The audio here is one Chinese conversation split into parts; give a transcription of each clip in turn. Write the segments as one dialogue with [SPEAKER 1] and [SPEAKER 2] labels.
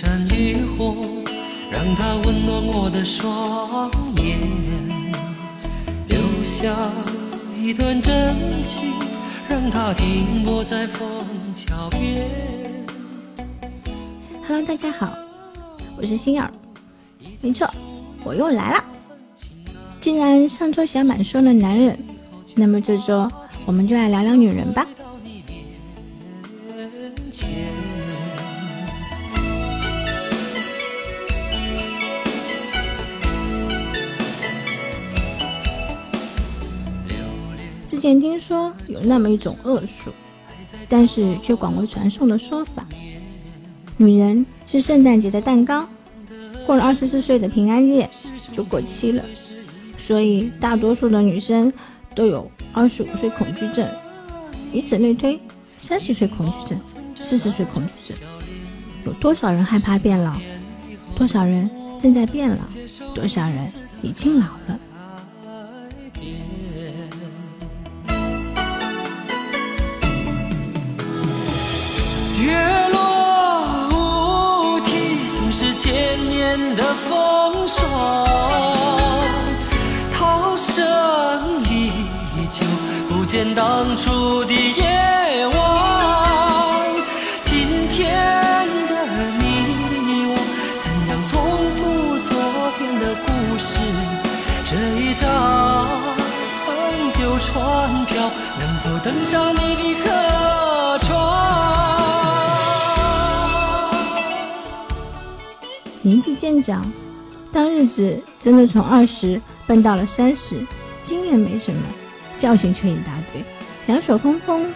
[SPEAKER 1] 盏渔火让它温暖我的双眼，留下一段真情，让它停泊在枫桥边。
[SPEAKER 2] Hello，大家好，我是心儿，没错，我又来了。既然上周小满说了男人，那么这周我们就来聊聊女人吧。前听说有那么一种恶俗，但是却广为传颂的说法：女人是圣诞节的蛋糕，过了二十四岁的平安夜就过期了。所以大多数的女生都有二十五岁恐惧症，以此类推，三十岁恐惧症，四十岁恐惧症。有多少人害怕变老？多少人正在变老？多少人已经老了？
[SPEAKER 1] 的风霜。涛声依旧，不见当初的
[SPEAKER 2] 纪渐长，当日子真的从二十奔到了三十，经验没什么，教训却一大堆。两手空空，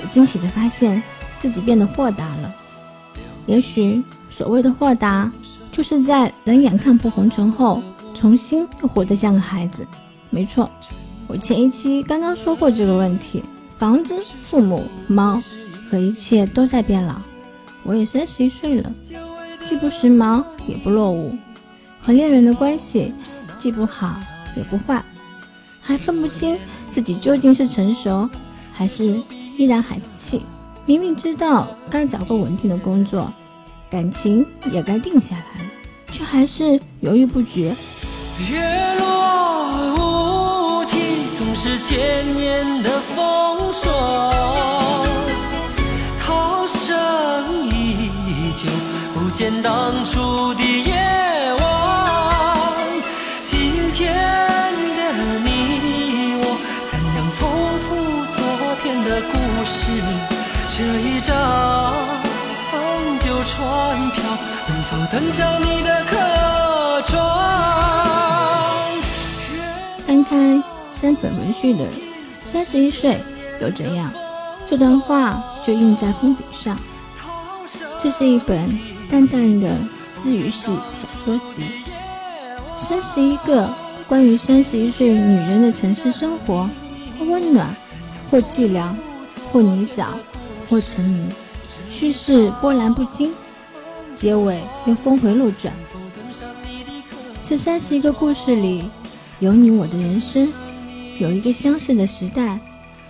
[SPEAKER 2] 我惊喜地发现自己变得豁达了。也许所谓的豁达，就是在冷眼看破红尘后，重新又活得像个孩子。没错，我前一期刚刚说过这个问题：房子、父母、猫和一切都在变老。我也三十一岁了。既不时髦也不落伍，和恋人的关系既不好也不坏，还分不清自己究竟是成熟还是依然孩子气。明明知道该找个稳定的工作，感情也该定下来了，却还是犹豫不决。
[SPEAKER 1] 月落乌啼，总是千年的风霜，涛声依旧。不见当初的夜晚，今天的你我，怎样重复昨天的故事？这一张旧船票，能否登上你的客船？
[SPEAKER 2] 翻开三本文序的三十一岁又怎样？这段话就印在封底上。这是一本。淡淡的治愈系小说集，三十一个关于三十一岁女人的城市生活，或温暖，或寂寥，或泥沼，或沉迷。叙事波澜不惊，结尾又峰回路转。这三十一个故事里，有你我的人生，有一个相似的时代，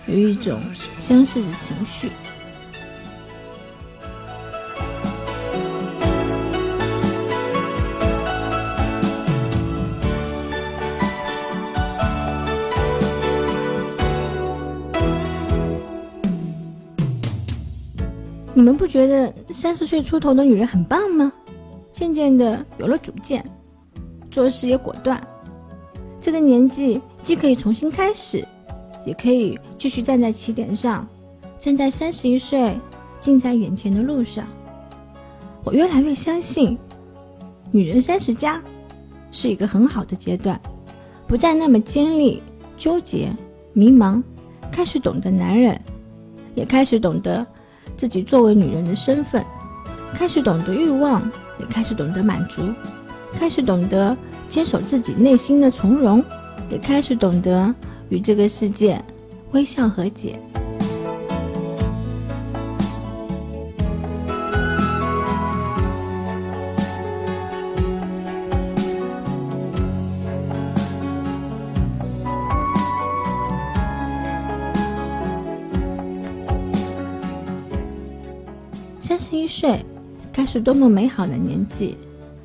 [SPEAKER 2] 有一种相似的情绪。你们不觉得三十岁出头的女人很棒吗？渐渐的有了主见，做事也果断。这个年纪既可以重新开始，也可以继续站在起点上，站在三十一岁近在眼前的路上。我越来越相信，女人三十加是一个很好的阶段，不再那么尖利、纠结、迷茫，开始懂得男人，也开始懂得。自己作为女人的身份，开始懂得欲望，也开始懂得满足，开始懂得坚守自己内心的从容，也开始懂得与这个世界微笑和解。岁，该是多么美好的年纪！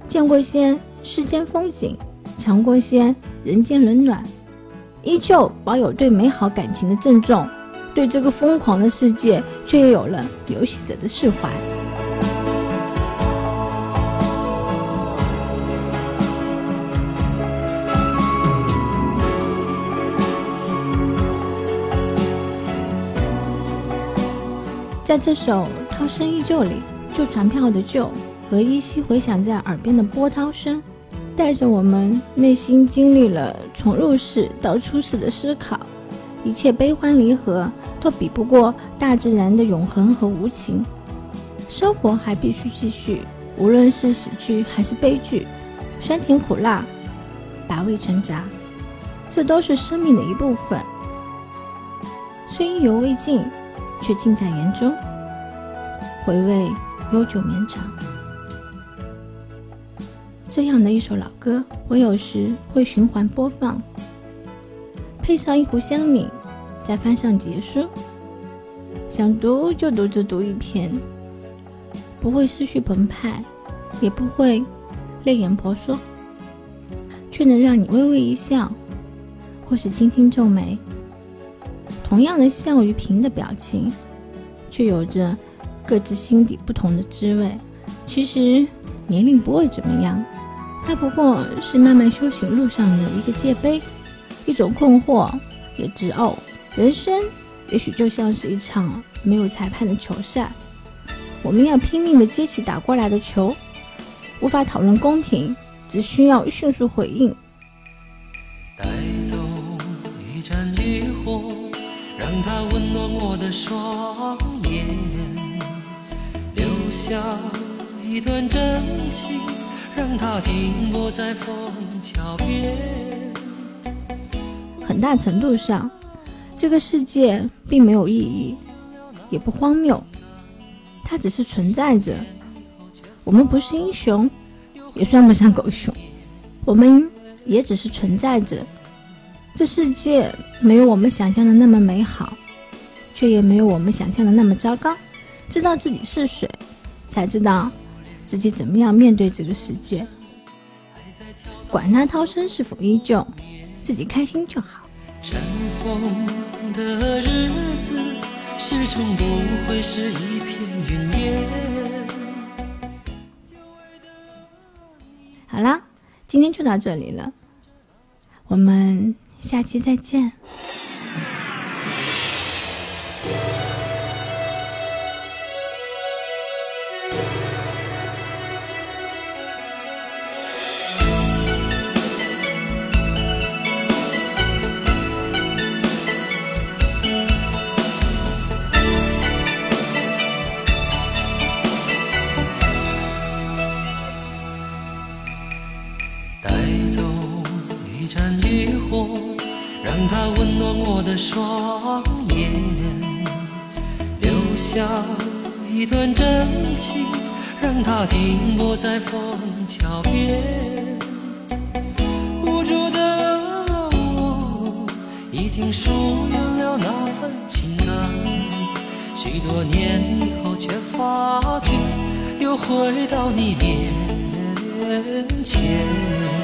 [SPEAKER 2] 见过些世间风景，尝过些人间冷暖，依旧保有对美好感情的郑重，对这个疯狂的世界却又有了游戏者的释怀。在这首《涛声依旧》里，旧船票的旧和依稀回响在耳边的波涛声，带着我们内心经历了从入世到出世的思考。一切悲欢离合都比不过大自然的永恒和无情。生活还必须继续，无论是喜剧还是悲剧，酸甜苦辣，百味陈杂，这都是生命的一部分。虽意犹未尽。却尽在言中，回味悠久绵长。这样的一首老歌，我有时会循环播放，配上一壶香茗，再翻上结书，想读就独自读一篇，不会思绪澎湃，也不会泪眼婆娑，却能让你微微一笑，或是轻轻皱眉。同样的笑与平的表情，却有着各自心底不同的滋味。其实年龄不会怎么样，它不过是慢慢修行路上的一个界碑，一种困惑，也自傲。人生也许就像是一场没有裁判的球赛，我们要拼命的接起打过来的球，无法讨论公平，只需要迅速回应。
[SPEAKER 1] 带走一盏渔火。让它温暖我的双眼，下一段真情，让它停泊在枫桥边。
[SPEAKER 2] 很大程度上，这个世界并没有意义，也不荒谬，它只是存在着。我们不是英雄，也算不上狗熊，我们也只是存在着。这世界没有我们想象的那么美好，却也没有我们想象的那么糟糕。知道自己是谁，才知道自己怎么样面对这个世界。管他涛声是否依旧，自己开心就好。
[SPEAKER 1] 尘封的日子，始终不会是一片云烟。
[SPEAKER 2] 好啦，今天就到这里了，我们。下期再见。
[SPEAKER 1] 让它温暖我的双眼，留下一段真情，让它停泊在枫桥边。无助的我，已经疏远了那份情感，许多年以后却发觉，又回到你面前。